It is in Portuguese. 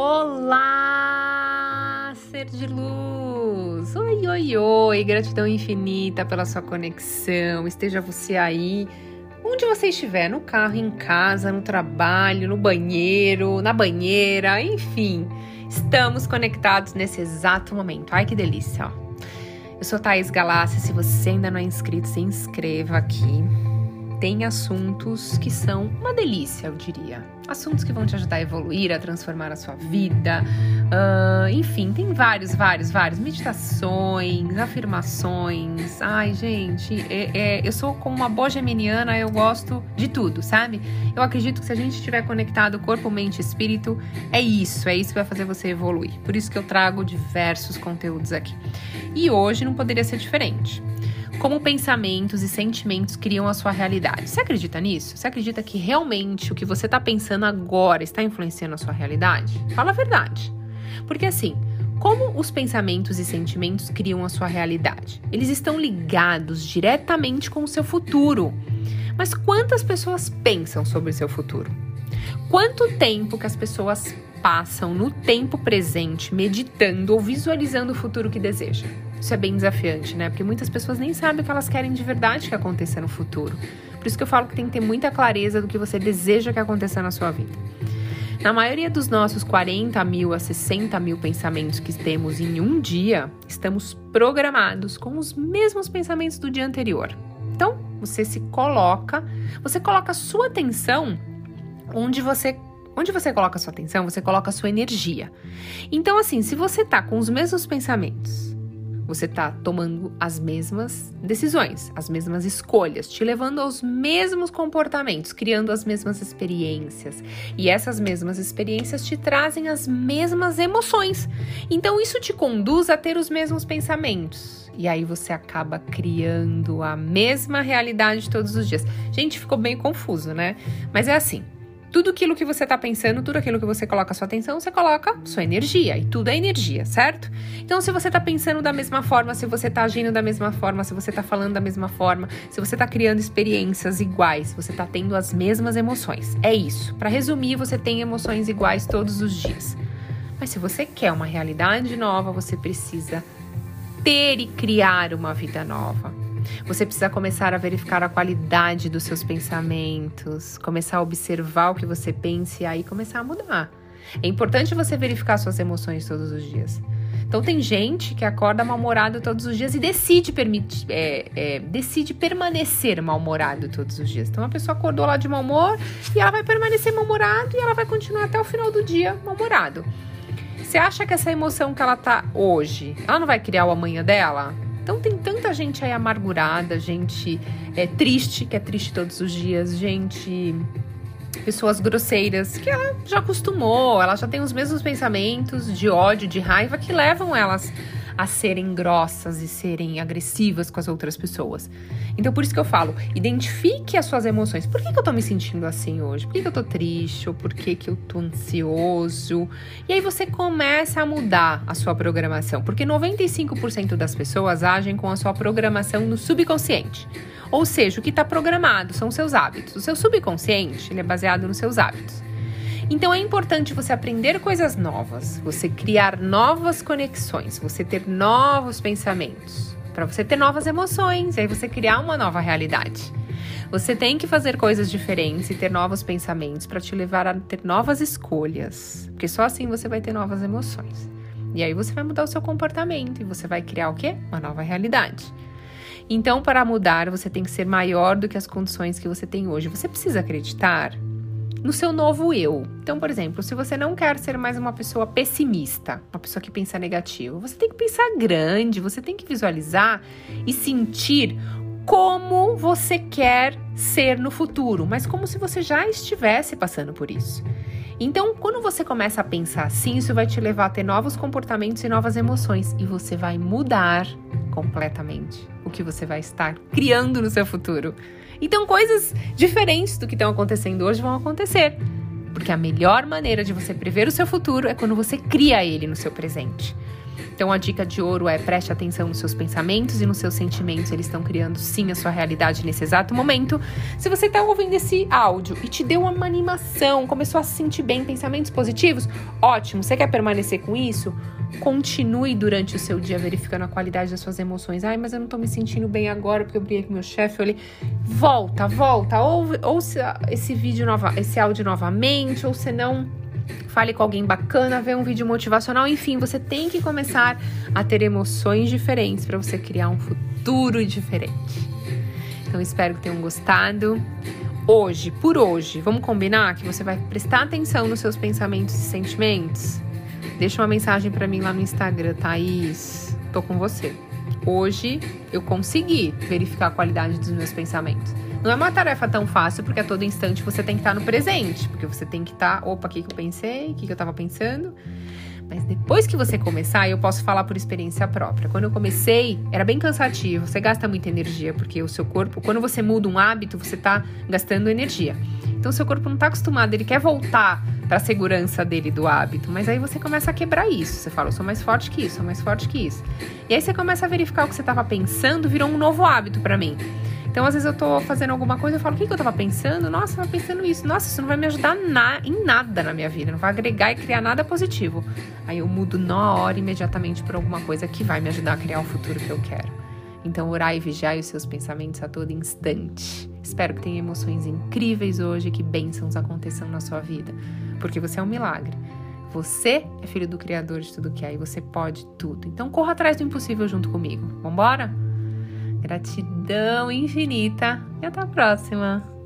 Olá, ser de luz! Oi, oi, oi! Gratidão infinita pela sua conexão. Esteja você aí, onde você estiver, no carro, em casa, no trabalho, no banheiro, na banheira, enfim. Estamos conectados nesse exato momento. Ai, que delícia! Eu sou Thaís Galácia. Se você ainda não é inscrito, se inscreva aqui tem assuntos que são uma delícia, eu diria. Assuntos que vão te ajudar a evoluir, a transformar a sua vida. Uh, enfim, tem vários, vários, vários. Meditações, afirmações. Ai, gente, é, é, eu sou como uma boa geminiana, eu gosto de tudo, sabe? Eu acredito que se a gente estiver conectado corpo, mente e espírito, é isso, é isso que vai fazer você evoluir. Por isso que eu trago diversos conteúdos aqui. E hoje não poderia ser diferente como pensamentos e sentimentos criam a sua realidade. Você acredita nisso? Você acredita que realmente o que você está pensando agora está influenciando a sua realidade? Fala a verdade. Porque assim, como os pensamentos e sentimentos criam a sua realidade? Eles estão ligados diretamente com o seu futuro. Mas quantas pessoas pensam sobre o seu futuro? Quanto tempo que as pessoas passam no tempo presente meditando ou visualizando o futuro que desejam? Isso é bem desafiante, né? Porque muitas pessoas nem sabem o que elas querem de verdade que aconteça no futuro. Por isso que eu falo que tem que ter muita clareza do que você deseja que aconteça na sua vida. Na maioria dos nossos 40 mil a 60 mil pensamentos que temos em um dia, estamos programados com os mesmos pensamentos do dia anterior. Então, você se coloca, você coloca a sua atenção onde você Onde você coloca sua atenção, você coloca sua energia. Então, assim, se você tá com os mesmos pensamentos, você está tomando as mesmas decisões, as mesmas escolhas, te levando aos mesmos comportamentos, criando as mesmas experiências. E essas mesmas experiências te trazem as mesmas emoções. Então isso te conduz a ter os mesmos pensamentos. E aí você acaba criando a mesma realidade todos os dias. Gente, ficou bem confuso, né? Mas é assim. Tudo aquilo que você está pensando, tudo aquilo que você coloca sua atenção, você coloca sua energia. E tudo é energia, certo? Então, se você está pensando da mesma forma, se você está agindo da mesma forma, se você está falando da mesma forma, se você está criando experiências iguais, você está tendo as mesmas emoções. É isso. Para resumir, você tem emoções iguais todos os dias. Mas se você quer uma realidade nova, você precisa ter e criar uma vida nova. Você precisa começar a verificar a qualidade dos seus pensamentos, começar a observar o que você pensa e aí começar a mudar. É importante você verificar suas emoções todos os dias. Então tem gente que acorda mal-humorado todos os dias e decide permitir, é, é, decide permanecer mal-humorado todos os dias. Então a pessoa acordou lá de mau humor e ela vai permanecer mal-humorado e ela vai continuar até o final do dia mal-humorado. Você acha que essa emoção que ela tá hoje, ela não vai criar o amanhã dela? Então tem tanta gente aí amargurada, gente é, triste, que é triste todos os dias, gente. Pessoas grosseiras que ela já acostumou, ela já tem os mesmos pensamentos de ódio, de raiva que levam elas a serem grossas e serem agressivas com as outras pessoas. Então, por isso que eu falo, identifique as suas emoções. Por que, que eu tô me sentindo assim hoje? Por que, que eu tô triste? Ou por que, que eu tô ansioso? E aí você começa a mudar a sua programação. Porque 95% das pessoas agem com a sua programação no subconsciente. Ou seja, o que está programado são seus hábitos. O seu subconsciente ele é baseado nos seus hábitos. Então é importante você aprender coisas novas, você criar novas conexões, você ter novos pensamentos, para você ter novas emoções, e aí você criar uma nova realidade. Você tem que fazer coisas diferentes e ter novos pensamentos para te levar a ter novas escolhas, porque só assim você vai ter novas emoções. E aí você vai mudar o seu comportamento e você vai criar o quê? Uma nova realidade. Então, para mudar, você tem que ser maior do que as condições que você tem hoje. Você precisa acreditar no seu novo eu. Então, por exemplo, se você não quer ser mais uma pessoa pessimista, uma pessoa que pensa negativo, você tem que pensar grande, você tem que visualizar e sentir como você quer ser no futuro, mas como se você já estivesse passando por isso. Então, quando você começa a pensar assim, isso vai te levar a ter novos comportamentos e novas emoções e você vai mudar completamente o que você vai estar criando no seu futuro. Então, coisas diferentes do que estão acontecendo hoje vão acontecer. Porque a melhor maneira de você prever o seu futuro é quando você cria ele no seu presente. Então a dica de ouro é preste atenção nos seus pensamentos e nos seus sentimentos, eles estão criando sim a sua realidade nesse exato momento. Se você está ouvindo esse áudio e te deu uma animação, começou a se sentir bem, pensamentos positivos, ótimo. Você quer permanecer com isso? Continue durante o seu dia verificando a qualidade das suas emoções. Ai, mas eu não tô me sentindo bem agora porque eu briguei com meu chefe. Olhei. Volta, volta. Ou, esse vídeo nova, esse áudio novamente, ou se não, fale com alguém bacana, vê um vídeo motivacional. Enfim, você tem que começar a ter emoções diferentes para você criar um futuro diferente. Então, espero que tenham gostado. Hoje, por hoje, vamos combinar que você vai prestar atenção nos seus pensamentos e sentimentos? Deixa uma mensagem para mim lá no Instagram, Thaís. Tô com você. Hoje eu consegui verificar a qualidade dos meus pensamentos. Não é uma tarefa tão fácil, porque a todo instante você tem que estar no presente. Porque você tem que estar, opa, o que, que eu pensei, o que, que eu tava pensando. Mas depois que você começar, eu posso falar por experiência própria. Quando eu comecei, era bem cansativo, você gasta muita energia, porque o seu corpo, quando você muda um hábito, você tá gastando energia. Então, seu corpo não tá acostumado, ele quer voltar para a segurança dele do hábito. Mas aí você começa a quebrar isso. Você fala, eu sou mais forte que isso, sou mais forte que isso. E aí você começa a verificar o que você estava pensando, virou um novo hábito para mim. Então, às vezes eu tô fazendo alguma coisa, eu falo, o que, que eu tava pensando? Nossa, eu tava pensando isso. Nossa, isso não vai me ajudar na, em nada na minha vida, não vai agregar e criar nada positivo. Aí eu mudo na hora, imediatamente, por alguma coisa que vai me ajudar a criar o futuro que eu quero. Então, orar e vigiar os seus pensamentos a todo instante. Espero que tenha emoções incríveis hoje, que bênçãos aconteçam na sua vida porque você é um milagre. Você é filho do Criador de tudo que é e você pode tudo. Então corra atrás do impossível junto comigo. Vambora? Gratidão infinita e até a próxima!